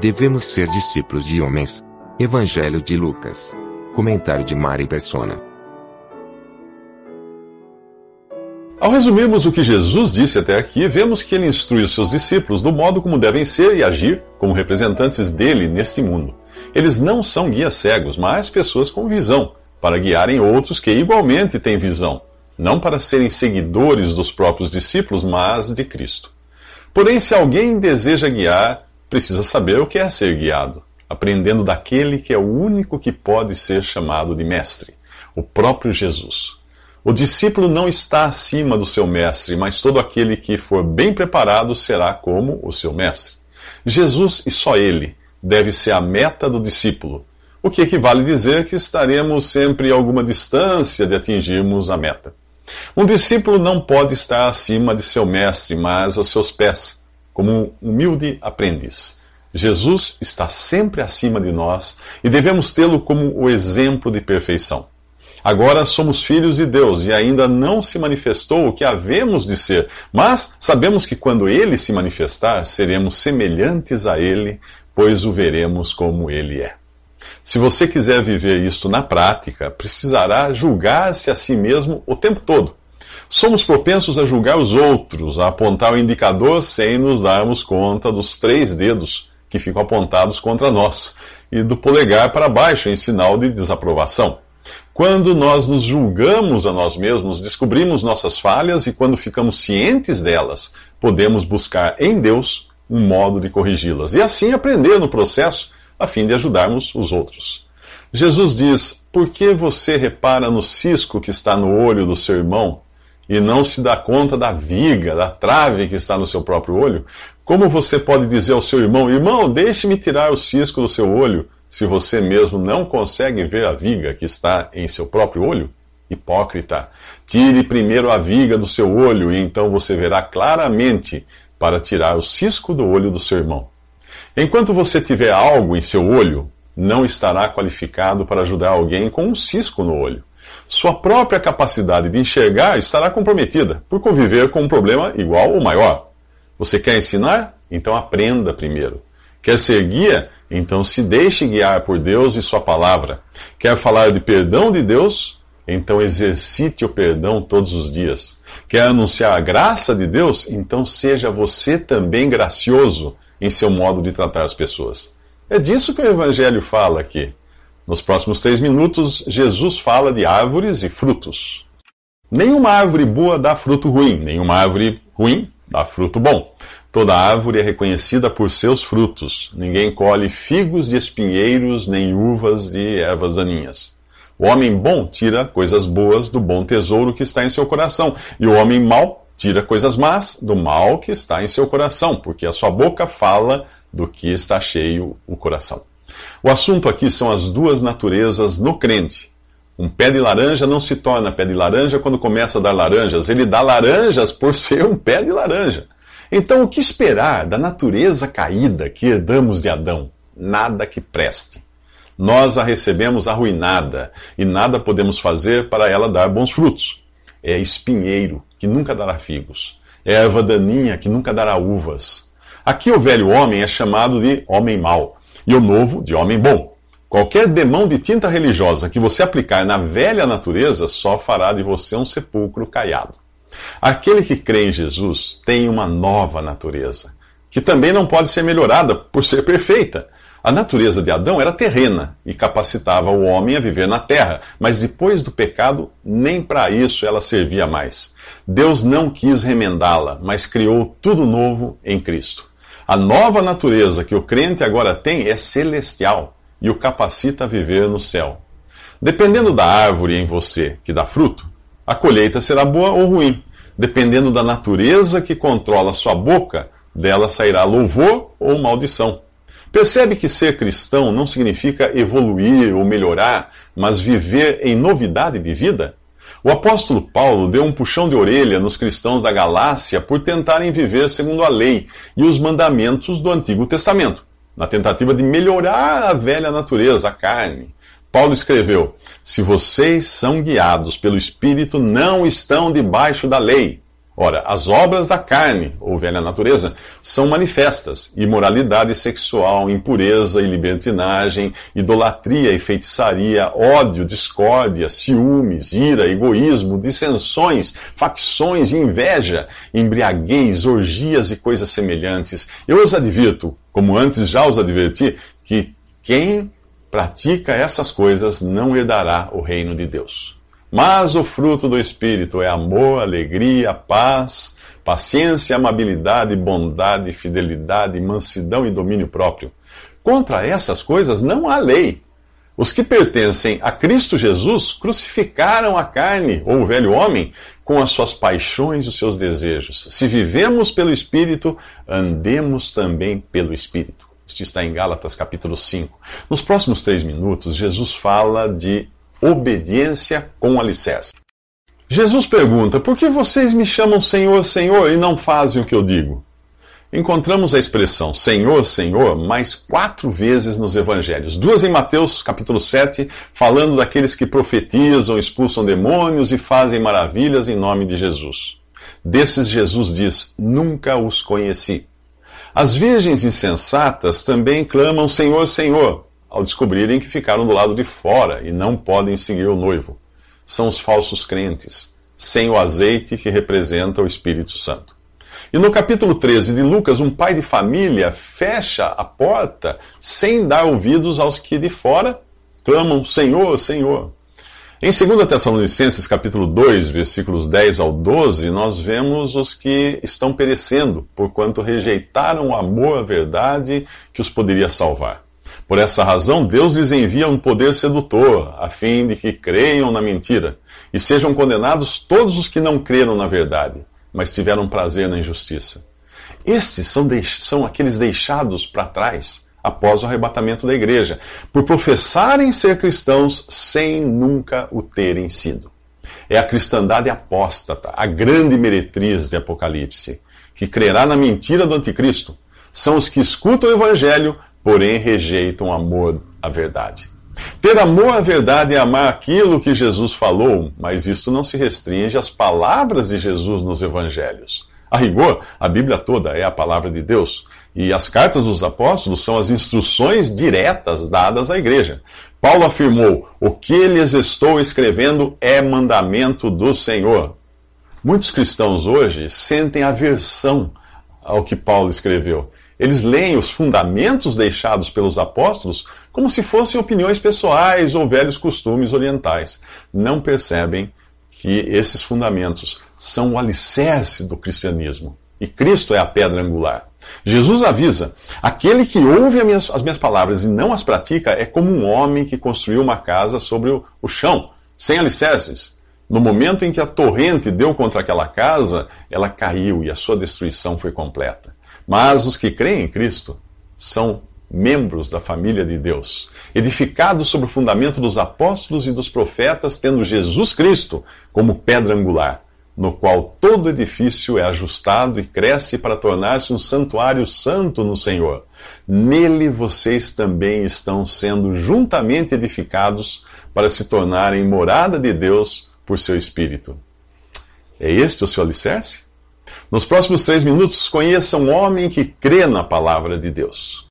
Devemos ser discípulos de homens. Evangelho de Lucas. Comentário de Mari Persona. Ao resumirmos o que Jesus disse até aqui, vemos que ele instrui os seus discípulos do modo como devem ser e agir como representantes dele neste mundo. Eles não são guias cegos, mas pessoas com visão, para guiarem outros que igualmente têm visão, não para serem seguidores dos próprios discípulos, mas de Cristo. Porém, se alguém deseja guiar, precisa saber o que é ser guiado, aprendendo daquele que é o único que pode ser chamado de mestre, o próprio Jesus. O discípulo não está acima do seu mestre, mas todo aquele que for bem preparado será como o seu mestre. Jesus e só ele deve ser a meta do discípulo, o que equivale dizer que estaremos sempre a alguma distância de atingirmos a meta. Um discípulo não pode estar acima de seu mestre, mas aos seus pés, como um humilde aprendiz. Jesus está sempre acima de nós e devemos tê-lo como o exemplo de perfeição. Agora somos filhos de Deus e ainda não se manifestou o que havemos de ser, mas sabemos que quando ele se manifestar, seremos semelhantes a ele, pois o veremos como ele é. Se você quiser viver isto na prática, precisará julgar-se a si mesmo o tempo todo. Somos propensos a julgar os outros, a apontar o indicador sem nos darmos conta dos três dedos que ficam apontados contra nós e do polegar para baixo em sinal de desaprovação. Quando nós nos julgamos a nós mesmos, descobrimos nossas falhas e, quando ficamos cientes delas, podemos buscar em Deus um modo de corrigi-las e assim aprender no processo, a fim de ajudarmos os outros. Jesus diz: Por que você repara no cisco que está no olho do seu irmão e não se dá conta da viga, da trave que está no seu próprio olho? Como você pode dizer ao seu irmão: Irmão, deixe-me tirar o cisco do seu olho? se você mesmo não consegue ver a viga que está em seu próprio olho? Hipócrita, tire primeiro a viga do seu olho e então você verá claramente para tirar o cisco do olho do seu irmão. Enquanto você tiver algo em seu olho, não estará qualificado para ajudar alguém com um cisco no olho. Sua própria capacidade de enxergar estará comprometida por conviver com um problema igual ou maior. Você quer ensinar? Então aprenda primeiro. Quer ser guia? Então se deixe guiar por Deus e Sua palavra. Quer falar de perdão de Deus? Então exercite o perdão todos os dias. Quer anunciar a graça de Deus? Então seja você também gracioso em seu modo de tratar as pessoas. É disso que o Evangelho fala aqui. Nos próximos três minutos, Jesus fala de árvores e frutos. Nenhuma árvore boa dá fruto ruim, nenhuma árvore ruim dá fruto bom. Toda árvore é reconhecida por seus frutos. Ninguém colhe figos de espinheiros, nem uvas de ervas daninhas. O homem bom tira coisas boas do bom tesouro que está em seu coração, e o homem mau tira coisas más do mal que está em seu coração, porque a sua boca fala do que está cheio o coração. O assunto aqui são as duas naturezas no crente. Um pé de laranja não se torna pé de laranja quando começa a dar laranjas, ele dá laranjas por ser um pé de laranja. Então, o que esperar da natureza caída que herdamos de Adão? Nada que preste. Nós a recebemos arruinada e nada podemos fazer para ela dar bons frutos. É espinheiro que nunca dará figos. É erva daninha que nunca dará uvas. Aqui o velho homem é chamado de homem mau e o novo de homem bom. Qualquer demão de tinta religiosa que você aplicar na velha natureza só fará de você um sepulcro caiado. Aquele que crê em Jesus tem uma nova natureza, que também não pode ser melhorada por ser perfeita. A natureza de Adão era terrena e capacitava o homem a viver na terra, mas depois do pecado, nem para isso ela servia mais. Deus não quis remendá-la, mas criou tudo novo em Cristo. A nova natureza que o crente agora tem é celestial e o capacita a viver no céu. Dependendo da árvore em você que dá fruto, a colheita será boa ou ruim. Dependendo da natureza que controla sua boca, dela sairá louvor ou maldição. Percebe que ser cristão não significa evoluir ou melhorar, mas viver em novidade de vida? O apóstolo Paulo deu um puxão de orelha nos cristãos da Galácia por tentarem viver segundo a lei e os mandamentos do Antigo Testamento, na tentativa de melhorar a velha natureza, a carne. Paulo escreveu: Se vocês são guiados pelo Espírito, não estão debaixo da lei. Ora, as obras da carne, ou velha natureza, são manifestas: imoralidade sexual, impureza e libertinagem, idolatria e feitiçaria, ódio, discórdia, ciúmes, ira, egoísmo, dissensões, facções, inveja, embriaguez, orgias e coisas semelhantes. Eu os advirto, como antes já os adverti, que quem pratica essas coisas não herdará o reino de Deus. Mas o fruto do Espírito é amor, alegria, paz, paciência, amabilidade, bondade, fidelidade, mansidão e domínio próprio. Contra essas coisas não há lei. Os que pertencem a Cristo Jesus crucificaram a carne, ou o velho homem, com as suas paixões e os seus desejos. Se vivemos pelo Espírito, andemos também pelo Espírito. Isto está em Gálatas capítulo 5. Nos próximos três minutos, Jesus fala de obediência com alicerce. Jesus pergunta: Por que vocês me chamam Senhor, Senhor e não fazem o que eu digo? Encontramos a expressão Senhor, Senhor mais quatro vezes nos evangelhos. Duas em Mateus, capítulo 7, falando daqueles que profetizam, expulsam demônios e fazem maravilhas em nome de Jesus. Desses, Jesus diz: Nunca os conheci. As virgens insensatas também clamam Senhor, Senhor, ao descobrirem que ficaram do lado de fora e não podem seguir o noivo. São os falsos crentes, sem o azeite que representa o Espírito Santo. E no capítulo 13 de Lucas, um pai de família fecha a porta sem dar ouvidos aos que de fora clamam: Senhor, Senhor. Em 2 Tessalonicenses, capítulo 2, versículos 10 ao 12, nós vemos os que estão perecendo, porquanto rejeitaram o amor à verdade que os poderia salvar. Por essa razão, Deus lhes envia um poder sedutor, a fim de que creiam na mentira, e sejam condenados todos os que não creram na verdade, mas tiveram prazer na injustiça. Estes são, são aqueles deixados para trás após o arrebatamento da igreja, por professarem ser cristãos sem nunca o terem sido. É a cristandade apóstata, a grande meretriz de Apocalipse, que crerá na mentira do anticristo. São os que escutam o evangelho, porém rejeitam amor à verdade. Ter amor à verdade é amar aquilo que Jesus falou, mas isso não se restringe às palavras de Jesus nos evangelhos. A rigor, a Bíblia toda é a palavra de Deus, e as cartas dos apóstolos são as instruções diretas dadas à igreja. Paulo afirmou: O que lhes estou escrevendo é mandamento do Senhor. Muitos cristãos hoje sentem aversão ao que Paulo escreveu eles leem os fundamentos deixados pelos apóstolos como se fossem opiniões pessoais ou velhos costumes orientais. Não percebem que esses fundamentos são o alicerce do cristianismo. E Cristo é a pedra angular. Jesus avisa: aquele que ouve as minhas, as minhas palavras e não as pratica é como um homem que construiu uma casa sobre o, o chão, sem alicerces. No momento em que a torrente deu contra aquela casa, ela caiu e a sua destruição foi completa. Mas os que creem em Cristo são membros da família de Deus, edificados sobre o fundamento dos apóstolos e dos profetas, tendo Jesus Cristo como pedra angular, no qual todo edifício é ajustado e cresce para tornar-se um santuário santo no Senhor. Nele vocês também estão sendo juntamente edificados para se tornarem morada de Deus por seu Espírito. É este o seu alicerce? Nos próximos três minutos, conheça um homem que crê na palavra de Deus.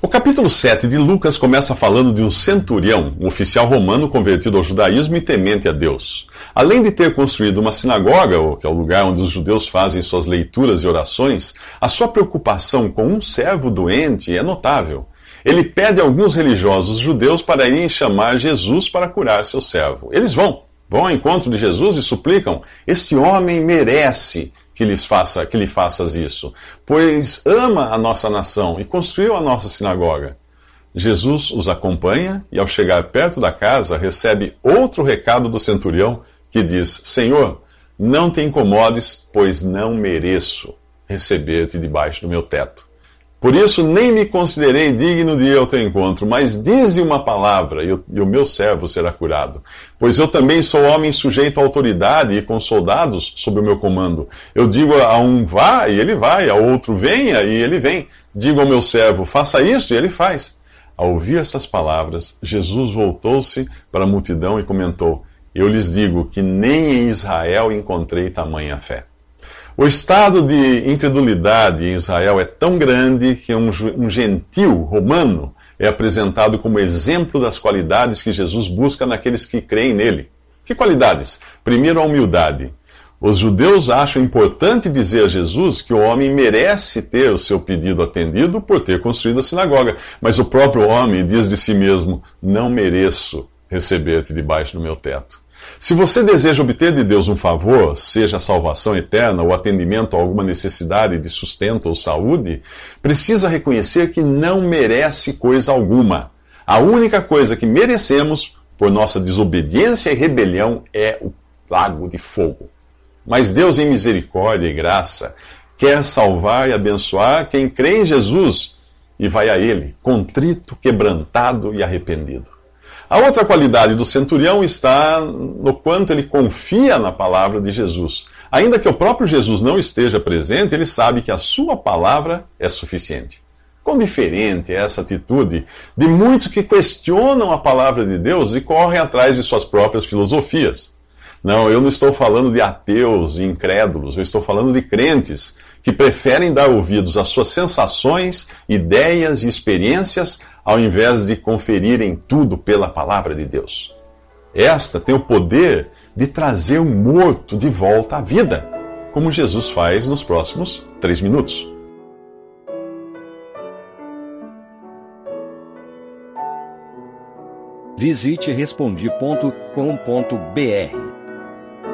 O capítulo 7 de Lucas começa falando de um centurião, um oficial romano convertido ao judaísmo e temente a Deus. Além de ter construído uma sinagoga, que é o lugar onde os judeus fazem suas leituras e orações, a sua preocupação com um servo doente é notável. Ele pede a alguns religiosos judeus para irem chamar Jesus para curar seu servo. Eles vão, vão ao encontro de Jesus e suplicam: Este homem merece que, lhes faça, que lhe faças isso, pois ama a nossa nação e construiu a nossa sinagoga. Jesus os acompanha e, ao chegar perto da casa, recebe outro recado do centurião que diz: Senhor, Não te incomodes, pois não mereço receber-te debaixo do meu teto. Por isso nem me considerei digno de ir ao teu encontro, mas dize uma palavra e o, e o, meu servo será curado. Pois eu também sou homem sujeito à autoridade e com soldados sob o meu comando. Eu digo a um vá e ele vai, ao outro venha e ele vem. Digo ao meu servo faça isso e ele faz. Ao ouvir essas palavras, Jesus voltou-se para a multidão e comentou: Eu lhes digo que nem em Israel encontrei tamanha fé. O estado de incredulidade em Israel é tão grande que um, um gentil romano é apresentado como exemplo das qualidades que Jesus busca naqueles que creem nele. Que qualidades? Primeiro, a humildade. Os judeus acham importante dizer a Jesus que o homem merece ter o seu pedido atendido por ter construído a sinagoga, mas o próprio homem diz de si mesmo: Não mereço receber-te debaixo do meu teto. Se você deseja obter de Deus um favor, seja salvação eterna ou atendimento a alguma necessidade de sustento ou saúde, precisa reconhecer que não merece coisa alguma. A única coisa que merecemos por nossa desobediência e rebelião é o lago de fogo. Mas Deus, em misericórdia e graça, quer salvar e abençoar quem crê em Jesus e vai a Ele, contrito, quebrantado e arrependido. A outra qualidade do centurião está no quanto ele confia na palavra de Jesus. Ainda que o próprio Jesus não esteja presente, ele sabe que a sua palavra é suficiente. Quão diferente é essa atitude de muitos que questionam a palavra de Deus e correm atrás de suas próprias filosofias. Não, eu não estou falando de ateus e incrédulos, eu estou falando de crentes que preferem dar ouvidos às suas sensações, ideias e experiências ao invés de conferirem tudo pela palavra de Deus. Esta tem o poder de trazer o morto de volta à vida, como Jesus faz nos próximos três minutos. Visite respondi.com.br.